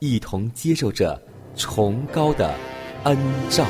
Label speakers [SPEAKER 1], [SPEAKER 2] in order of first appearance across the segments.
[SPEAKER 1] 一同接受着崇高的恩照。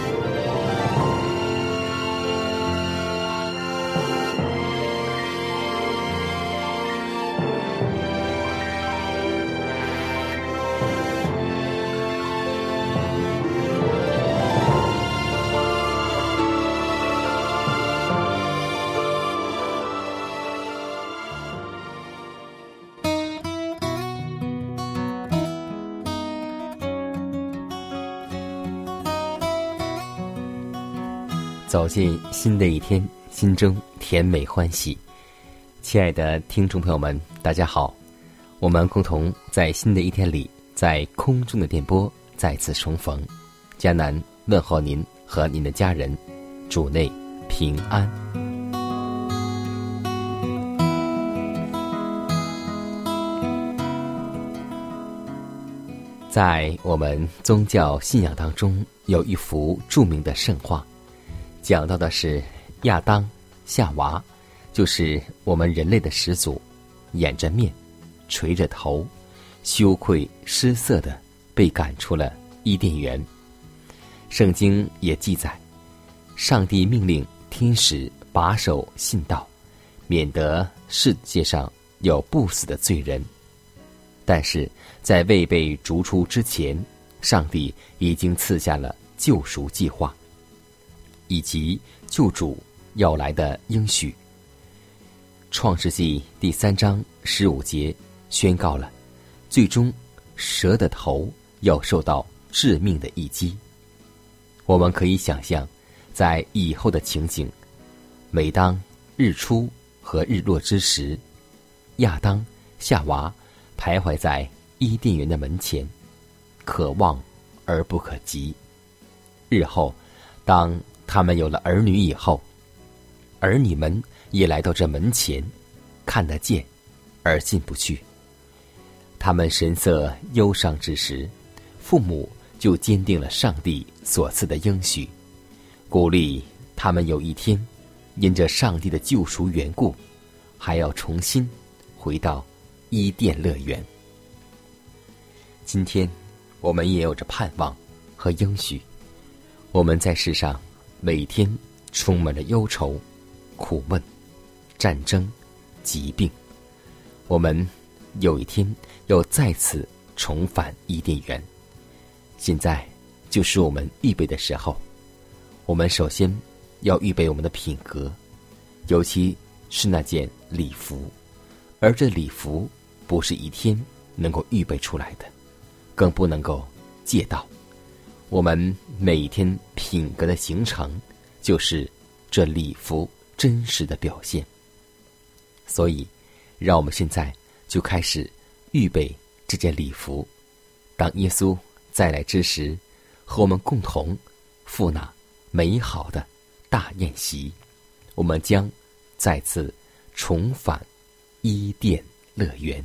[SPEAKER 1] 走进新的一天，心中甜美欢喜。亲爱的听众朋友们，大家好，我们共同在新的一天里，在空中的电波再次重逢。迦南问候您和您的家人，主内平安。在我们宗教信仰当中，有一幅著名的圣画，讲到的是亚当、夏娃，就是我们人类的始祖，掩着面，垂着头，羞愧失色的被赶出了伊甸园。圣经也记载，上帝命令天使把守信道，免得世界上有不死的罪人。但是在未被逐出之前，上帝已经赐下了救赎计划，以及救主要来的应许。创世纪第三章十五节宣告了，最终蛇的头要受到致命的一击。我们可以想象，在以后的情景，每当日出和日落之时，亚当、夏娃。徘徊在伊甸园的门前，可望而不可及。日后，当他们有了儿女以后，儿女们也来到这门前，看得见，而进不去。他们神色忧伤之时，父母就坚定了上帝所赐的应许，鼓励他们有一天，因着上帝的救赎缘故，还要重新回到。伊甸乐园。今天，我们也有着盼望和应许。我们在世上每天充满了忧愁、苦闷、战争、疾病。我们有一天要再次重返伊甸园。现在就是我们预备的时候。我们首先要预备我们的品格，尤其是那件礼服，而这礼服。不是一天能够预备出来的，更不能够借到。我们每天品格的形成，就是这礼服真实的表现。所以，让我们现在就开始预备这件礼服，当耶稣再来之时，和我们共同赴那美好的大宴席。我们将再次重返伊甸乐园。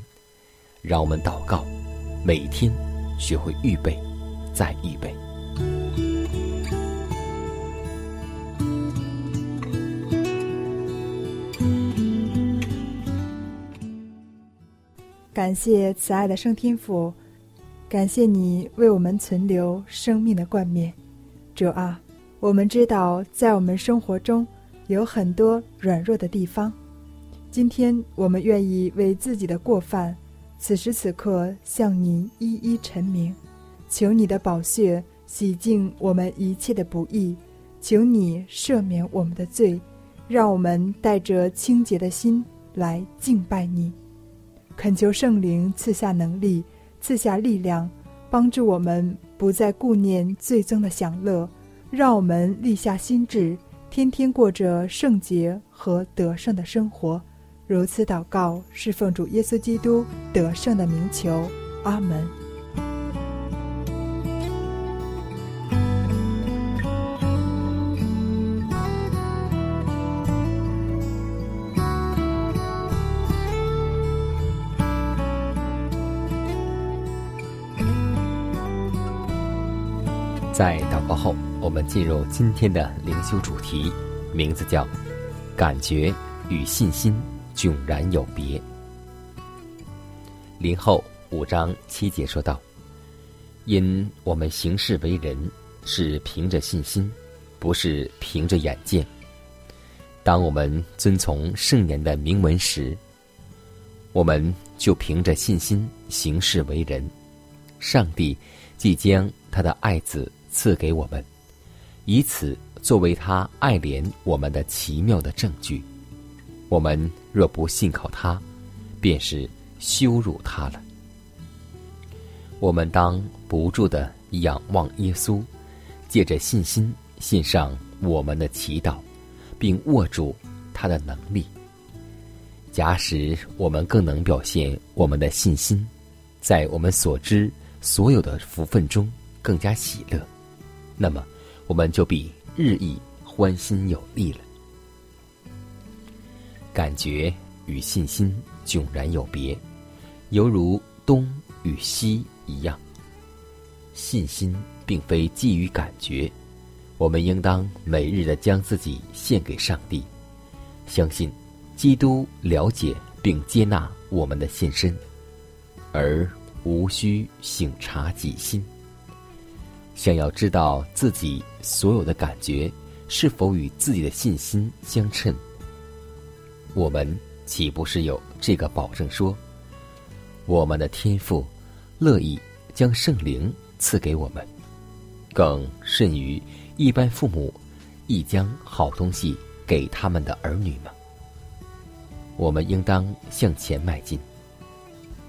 [SPEAKER 1] 让我们祷告，每天学会预备，再预备。
[SPEAKER 2] 感谢慈爱的圣天父，感谢你为我们存留生命的冠冕。主啊，我们知道，在我们生活中有很多软弱的地方。今天，我们愿意为自己的过犯，此时此刻向您一一陈明，求你的宝血洗净我们一切的不义，求你赦免我们的罪，让我们带着清洁的心来敬拜你。恳求圣灵赐下能力，赐下力量，帮助我们不再顾念最终的享乐，让我们立下心志，天天过着圣洁和得胜的生活。如此祷告，是奉主耶稣基督得胜的名求，阿门。
[SPEAKER 1] 在祷告后，我们进入今天的灵修主题，名字叫“感觉与信心”。迥然有别。林后五章七节说道：“因我们行事为人是凭着信心，不是凭着眼见。当我们遵从圣言的铭文时，我们就凭着信心行事为人。上帝即将他的爱子赐给我们，以此作为他爱怜我们的奇妙的证据。”我们若不信靠他，便是羞辱他了。我们当不住的仰望耶稣，借着信心献上我们的祈祷，并握住他的能力。假使我们更能表现我们的信心，在我们所知所有的福分中更加喜乐，那么我们就比日益欢欣有力了。感觉与信心迥然有别，犹如东与西一样。信心并非基于感觉，我们应当每日的将自己献给上帝，相信基督了解并接纳我们的献身，而无需省察己心。想要知道自己所有的感觉是否与自己的信心相称。我们岂不是有这个保证？说，我们的天父乐意将圣灵赐给我们，更甚于一般父母亦将好东西给他们的儿女吗？我们应当向前迈进，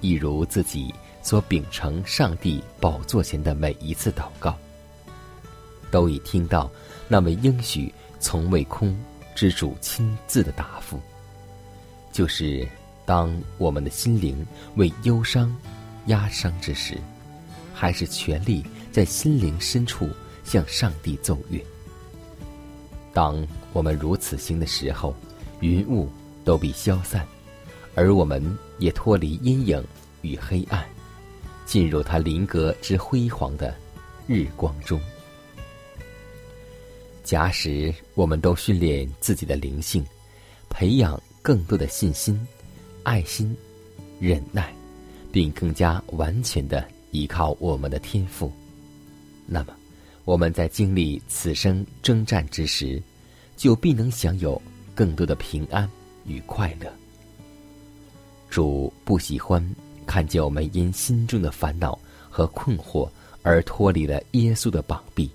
[SPEAKER 1] 一如自己所秉承上帝宝座前的每一次祷告，都已听到那位应许从未空之主亲自的答复。就是当我们的心灵为忧伤压伤之时，还是全力在心灵深处向上帝奏乐。当我们如此行的时候，云雾都必消散，而我们也脱离阴影与黑暗，进入他灵格之辉煌的日光中。假使我们都训练自己的灵性，培养。更多的信心、爱心、忍耐，并更加完全的依靠我们的天赋，那么我们在经历此生征战之时，就必能享有更多的平安与快乐。主不喜欢看见我们因心中的烦恼和困惑而脱离了耶稣的膀臂，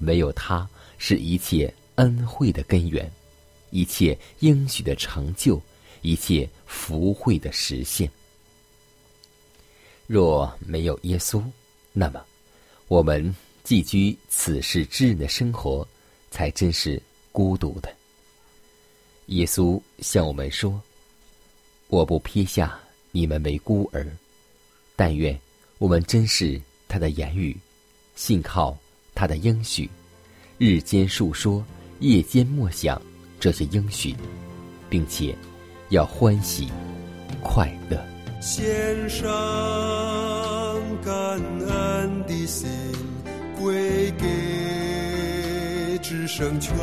[SPEAKER 1] 唯有他是一切恩惠的根源。一切应许的成就，一切福慧的实现。若没有耶稣，那么我们寄居此世之人的生活，才真是孤独的。耶稣向我们说：“我不撇下你们为孤儿。”但愿我们珍视他的言语，信靠他的应许，日间述说，夜间默想。这些应许，并且要欢喜快乐。
[SPEAKER 3] 献上感恩的心，归给至圣全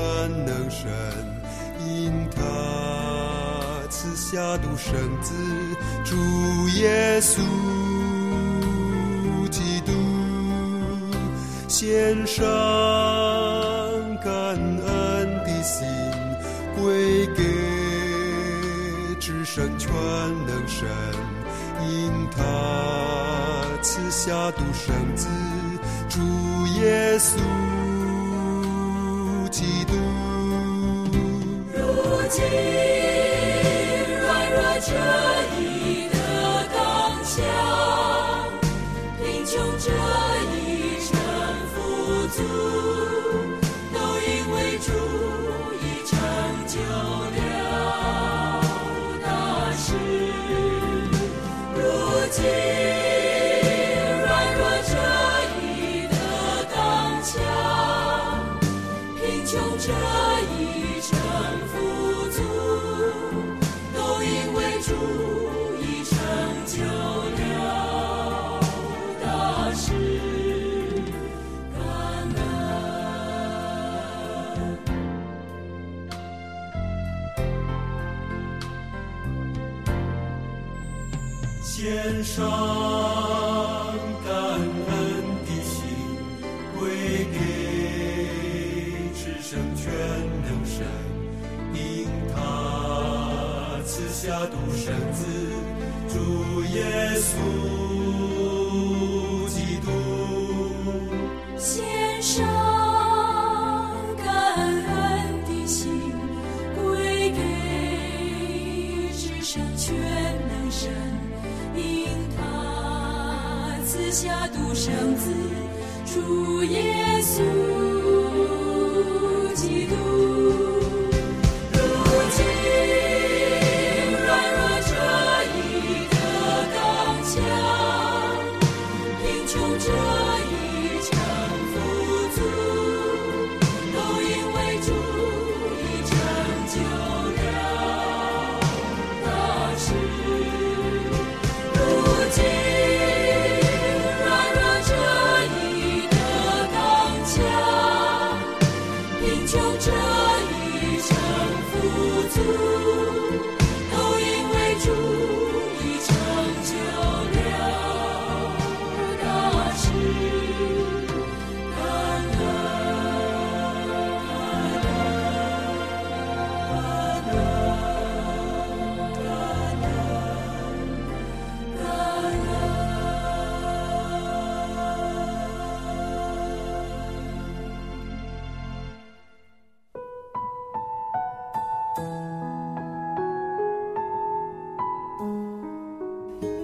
[SPEAKER 3] 能神，因他下独生子，主耶稣基督，献上
[SPEAKER 4] 感恩
[SPEAKER 3] 的。心归给至圣全能神，因他赐下独生子主耶稣基督。
[SPEAKER 4] 如今献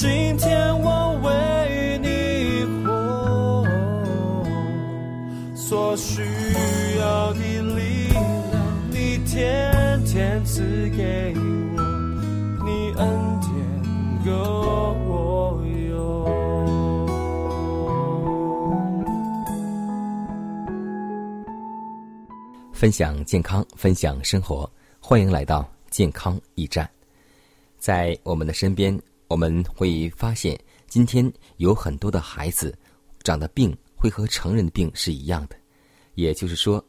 [SPEAKER 5] 今天我为你活，所需要的力量，你天天赐给我，你恩典够用。
[SPEAKER 1] 分享健康，分享生活，欢迎来到健康驿站。在我们的身边，我们会发现，今天有很多的孩子长的病会和成人的病是一样的，也就是说，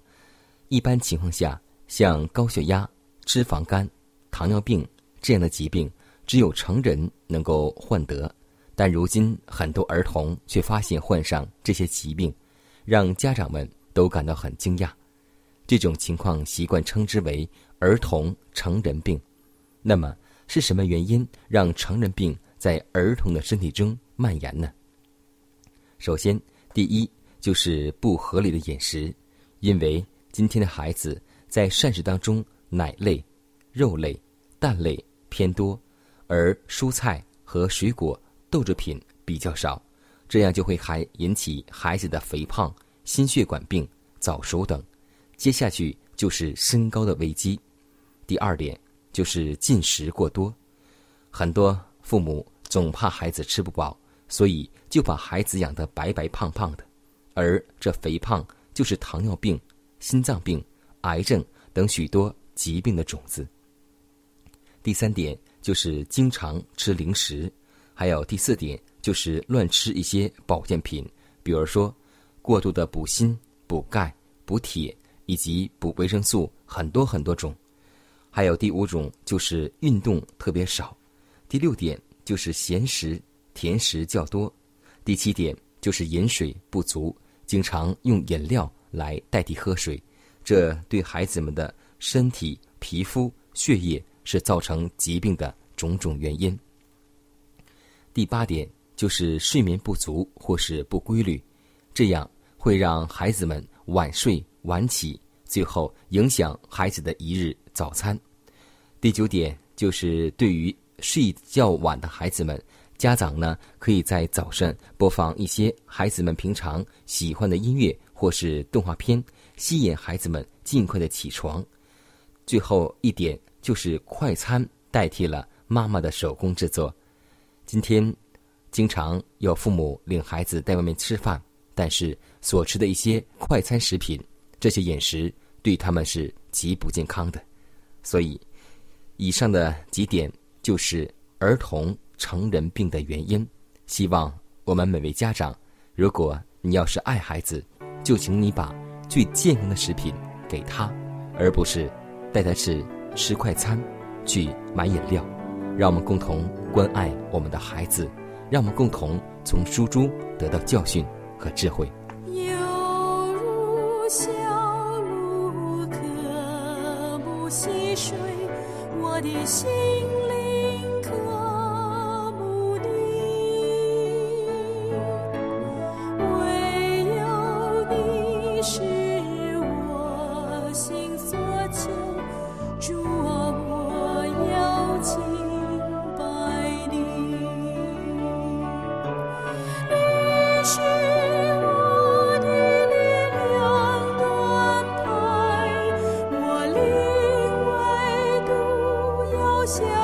[SPEAKER 1] 一般情况下，像高血压、脂肪肝、糖尿病这样的疾病，只有成人能够患得，但如今很多儿童却发现患上这些疾病，让家长们都感到很惊讶。这种情况习惯称之为儿童成人病。那么是什么原因让成人病在儿童的身体中蔓延呢？首先，第一就是不合理的饮食，因为今天的孩子在膳食当中奶类、肉类、蛋类偏多，而蔬菜和水果、豆制品比较少，这样就会还引起孩子的肥胖、心血管病、早熟等。接下去就是身高的危机。第二点就是进食过多，很多父母总怕孩子吃不饱，所以就把孩子养得白白胖胖的，而这肥胖就是糖尿病、心脏病、癌症等许多疾病的种子。第三点就是经常吃零食，还有第四点就是乱吃一些保健品，比如说过度的补锌、补钙、补铁。以及补维生素很多很多种，还有第五种就是运动特别少，第六点就是咸食甜食较多，第七点就是饮水不足，经常用饮料来代替喝水，这对孩子们的身体、皮肤、血液是造成疾病的种种原因。第八点就是睡眠不足或是不规律，这样会让孩子们晚睡。晚起，最后影响孩子的一日早餐。第九点就是对于睡觉晚的孩子们，家长呢可以在早上播放一些孩子们平常喜欢的音乐或是动画片，吸引孩子们尽快的起床。最后一点就是快餐代替了妈妈的手工制作。今天经常有父母领孩子在外面吃饭，但是所吃的一些快餐食品。这些饮食对他们是极不健康的，所以以上的几点就是儿童成人病的原因。希望我们每位家长，如果你要是爱孩子，就请你把最健康的食品给他，而不是带他去吃快餐、去买饮料。让我们共同关爱我们的孩子，让我们共同从书中得到教训和智慧。
[SPEAKER 4] 心。是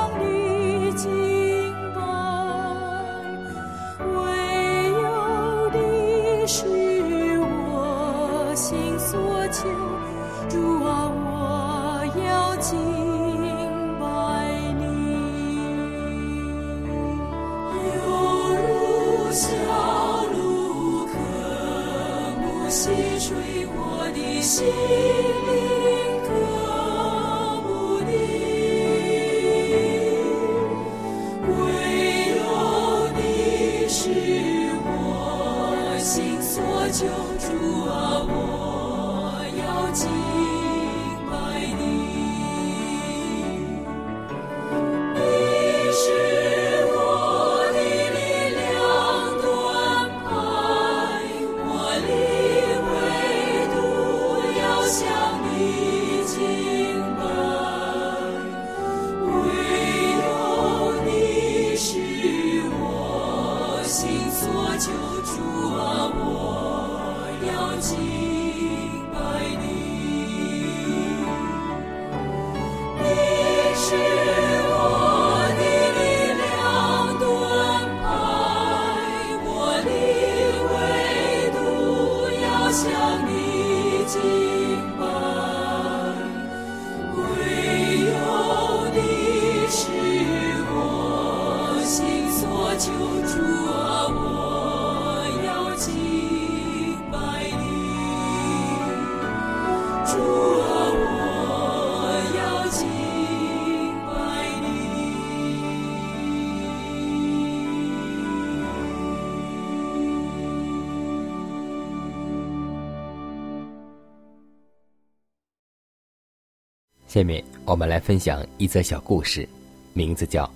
[SPEAKER 1] 下面我们来分享一则小故事，名字叫《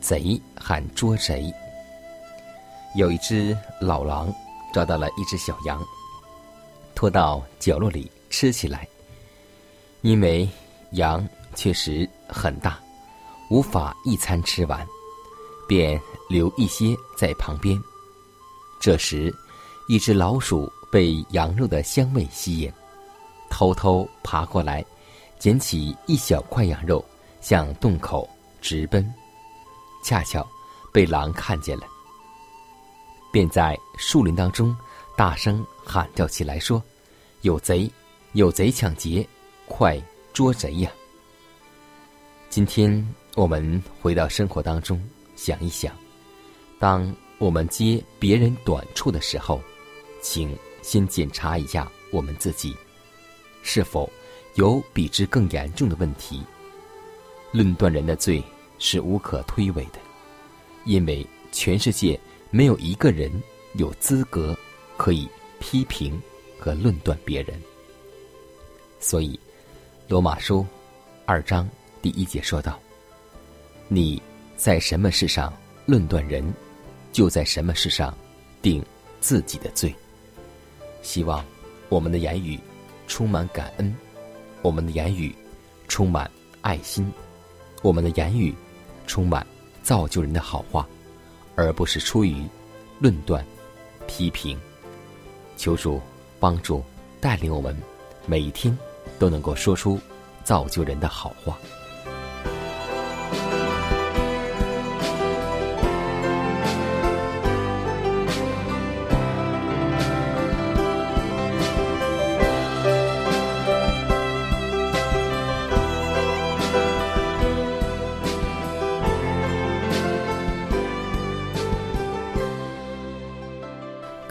[SPEAKER 1] 贼喊捉贼》。有一只老狼抓到了一只小羊，拖到角落里吃起来。因为羊确实很大，无法一餐吃完，便留一些在旁边。这时，一只老鼠被羊肉的香味吸引，偷偷爬过来。捡起一小块羊肉，向洞口直奔，恰巧被狼看见了，便在树林当中大声喊叫起来，说：“有贼，有贼抢劫，快捉贼呀！”今天我们回到生活当中，想一想，当我们接别人短处的时候，请先检查一下我们自己，是否。有比之更严重的问题。论断人的罪是无可推诿的，因为全世界没有一个人有资格可以批评和论断别人。所以，《罗马书》二章第一节说道：“你在什么事上论断人，就在什么事上定自己的罪。”希望我们的言语充满感恩。我们的言语充满爱心，我们的言语充满造就人的好话，而不是出于论断、批评。求主帮助带领我们，每一天都能够说出造就人的好话。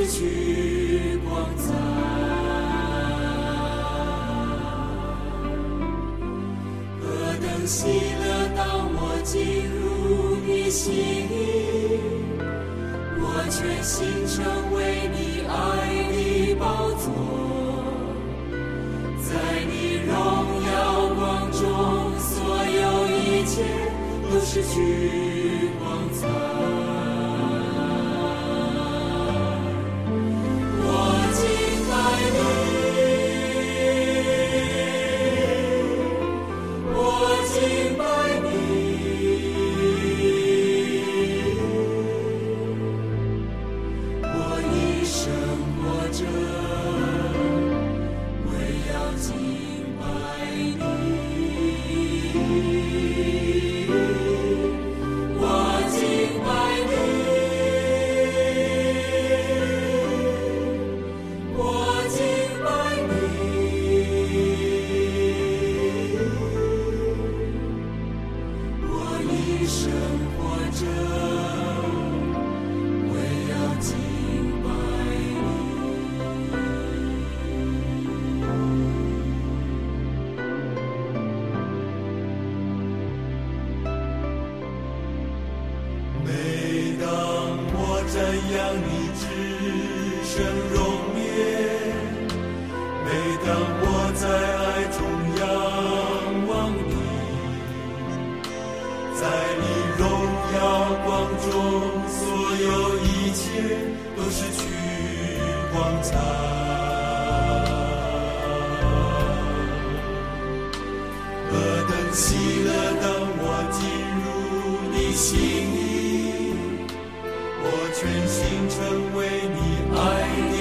[SPEAKER 4] 失去光彩。何等喜乐，当我进入你心里，我全心成为你爱的宝座。
[SPEAKER 3] 在你荣耀光中，所有一切都失去光彩。全心成为你爱的